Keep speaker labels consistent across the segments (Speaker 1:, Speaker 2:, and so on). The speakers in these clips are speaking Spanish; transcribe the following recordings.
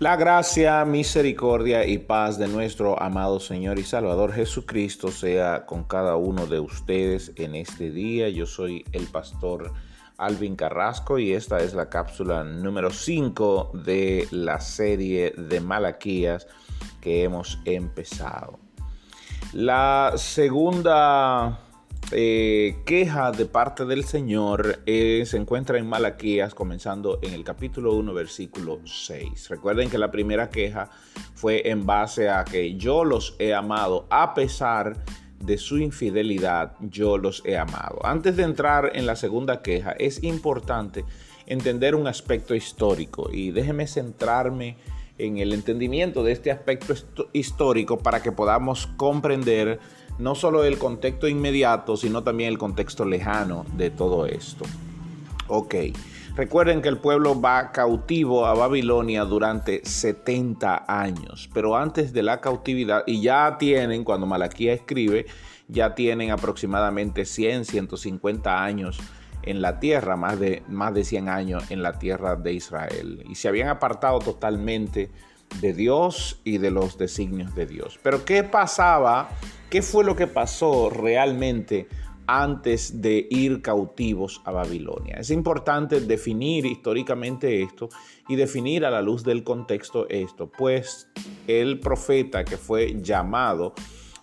Speaker 1: La gracia, misericordia y paz de nuestro amado Señor y Salvador Jesucristo sea con cada uno de ustedes en este día. Yo soy el pastor Alvin Carrasco y esta es la cápsula número 5 de la serie de Malaquías que hemos empezado. La segunda eh, queja de parte del Señor eh, se encuentra en Malaquías, comenzando en el capítulo 1, versículo 6. Recuerden que la primera queja fue en base a que yo los he amado a pesar de su infidelidad, yo los he amado. Antes de entrar en la segunda queja, es importante entender un aspecto histórico y déjeme centrarme en el entendimiento de este aspecto histórico para que podamos comprender no solo el contexto inmediato, sino también el contexto lejano de todo esto. Ok, recuerden que el pueblo va cautivo a Babilonia durante 70 años, pero antes de la cautividad, y ya tienen, cuando Malaquía escribe, ya tienen aproximadamente 100, 150 años en la tierra, más de, más de 100 años en la tierra de Israel, y se habían apartado totalmente de Dios y de los designios de Dios. Pero ¿qué pasaba? ¿Qué fue lo que pasó realmente antes de ir cautivos a Babilonia? Es importante definir históricamente esto y definir a la luz del contexto esto, pues el profeta que fue llamado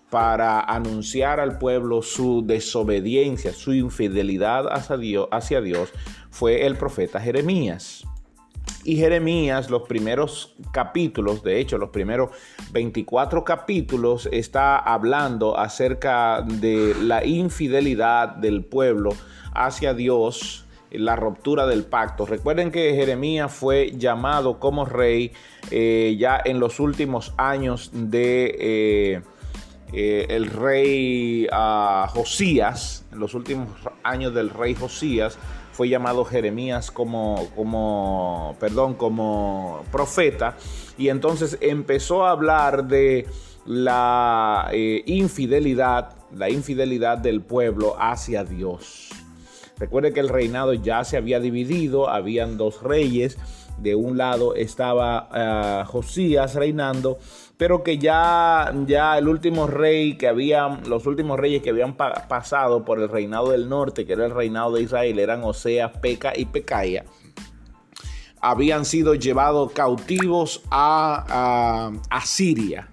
Speaker 1: para anunciar al pueblo su desobediencia, su infidelidad hacia Dios, hacia Dios fue el profeta Jeremías. Y Jeremías, los primeros capítulos, de hecho, los primeros 24 capítulos, está hablando acerca de la infidelidad del pueblo hacia Dios, la ruptura del pacto. Recuerden que Jeremías fue llamado como rey eh, ya en los últimos años de... Eh, eh, el rey ah, Josías, en los últimos años del rey Josías, fue llamado Jeremías como, como, perdón, como profeta y entonces empezó a hablar de la eh, infidelidad, la infidelidad del pueblo hacia Dios. Recuerde que el reinado ya se había dividido, habían dos reyes, de un lado estaba eh, Josías reinando, pero que ya, ya el último rey que los últimos reyes que habían pasado por el reinado del norte, que era el reinado de Israel, eran Oseas, Peca y Pecaya, habían sido llevados cautivos a, a, Siria.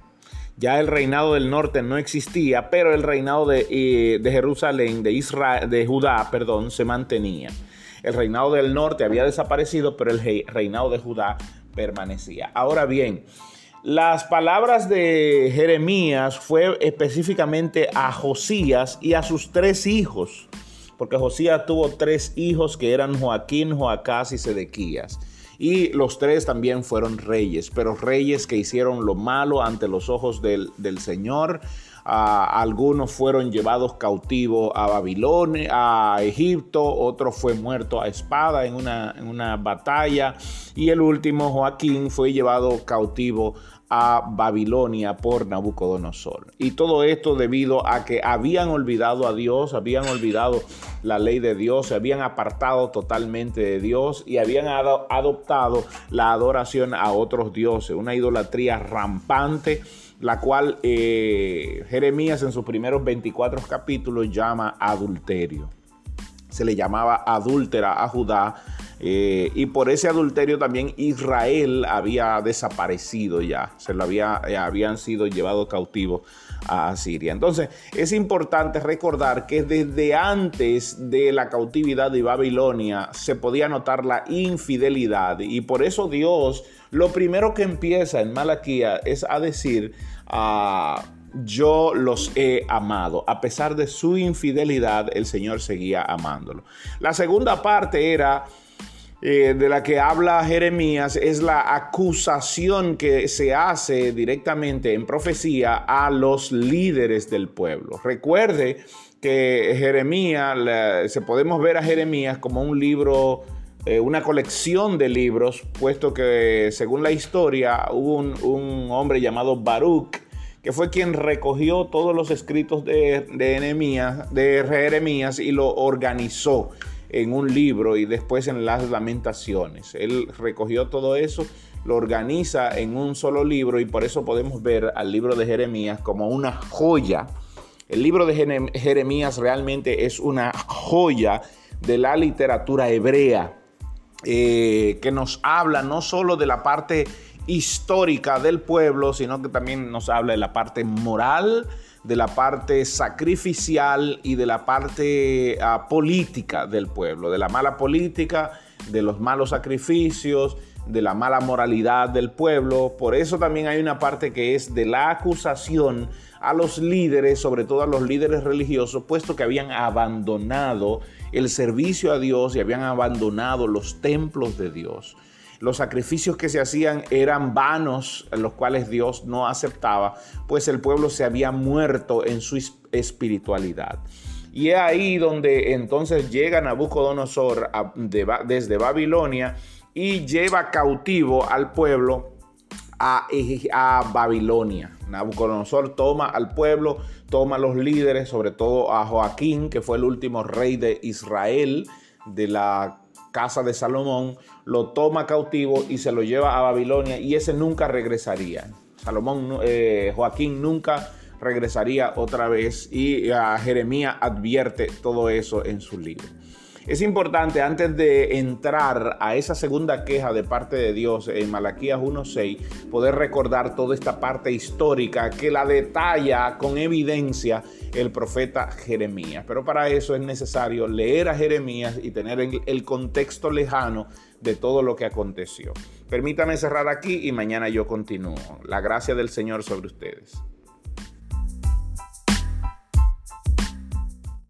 Speaker 1: Ya el reinado del norte no existía, pero el reinado de, eh, Jerusalén, de Israel, de Judá, perdón, se mantenía. El reinado del norte había desaparecido, pero el reinado de Judá permanecía. Ahora bien, las palabras de Jeremías fue específicamente a Josías y a sus tres hijos, porque Josías tuvo tres hijos que eran Joaquín, Joacás y Sedequías. Y los tres también fueron reyes, pero reyes que hicieron lo malo ante los ojos del, del Señor, algunos fueron llevados cautivos a Babilonia, a Egipto, otro fue muerto a espada en una, en una batalla y el último, Joaquín, fue llevado cautivo a Babilonia por Nabucodonosor. Y todo esto debido a que habían olvidado a Dios, habían olvidado la ley de Dios, se habían apartado totalmente de Dios y habían adoptado la adoración a otros dioses, una idolatría rampante la cual eh, Jeremías en sus primeros 24 capítulos llama adulterio. Se le llamaba adúltera a Judá eh, y por ese adulterio también Israel había desaparecido ya, se lo había, eh, habían sido llevados cautivos a Siria. Entonces es importante recordar que desde antes de la cautividad de Babilonia se podía notar la infidelidad y por eso Dios lo primero que empieza en Malaquía es a decir, ah, yo los he amado. A pesar de su infidelidad, el Señor seguía amándolo. La segunda parte era... Eh, de la que habla Jeremías es la acusación que se hace directamente en profecía a los líderes del pueblo. Recuerde que Jeremías, se podemos ver a Jeremías como un libro eh, una colección de libros, puesto que según la historia hubo un, hombre llamado Baruch, que fue quien recogió todos los escritos de, de, de Jeremías y lo organizó en un libro y después en las lamentaciones. Él recogió todo eso lo organiza en un solo libro y por eso podemos ver al libro de Jeremías como una joya. El libro de Jeremías realmente es una joya de la literatura hebrea eh, que nos habla no solo de la parte histórica del pueblo, sino que también nos habla de la parte moral, de la parte sacrificial y de la parte ah, política del pueblo, de la mala política, de los malos sacrificios, de la mala moralidad del pueblo. Por eso también hay una parte que es de la acusación a los líderes, sobre todo a los líderes religiosos, puesto que habían abandonado el servicio a Dios y habían abandonado los templos de Dios. Los sacrificios que se hacían eran vanos, los cuales Dios no aceptaba, pues el pueblo se había muerto en su espiritualidad. Y es ahí donde entonces llega Nabucodonosor desde Babilonia y lleva cautivo al pueblo a, a, Babilonia. Nabucodonosor toma al pueblo, toma a los líderes, sobre todo a Joaquín, que fue el último rey de Israel, de la casa de Salomón, lo toma cautivo y se lo lleva a Babilonia y ese nunca regresaría. Salomón, eh, Joaquín nunca regresaría otra vez y a Jeremías advierte todo eso en su libro. Es importante antes de entrar a esa segunda queja de parte de Dios en Malaquías 1.6, poder recordar toda esta parte histórica que la detalla con evidencia el profeta Jeremías. Pero para eso es necesario leer a Jeremías y tener el contexto lejano de todo lo que aconteció. Permítame cerrar aquí y mañana yo continúo. La gracia del Señor sobre ustedes.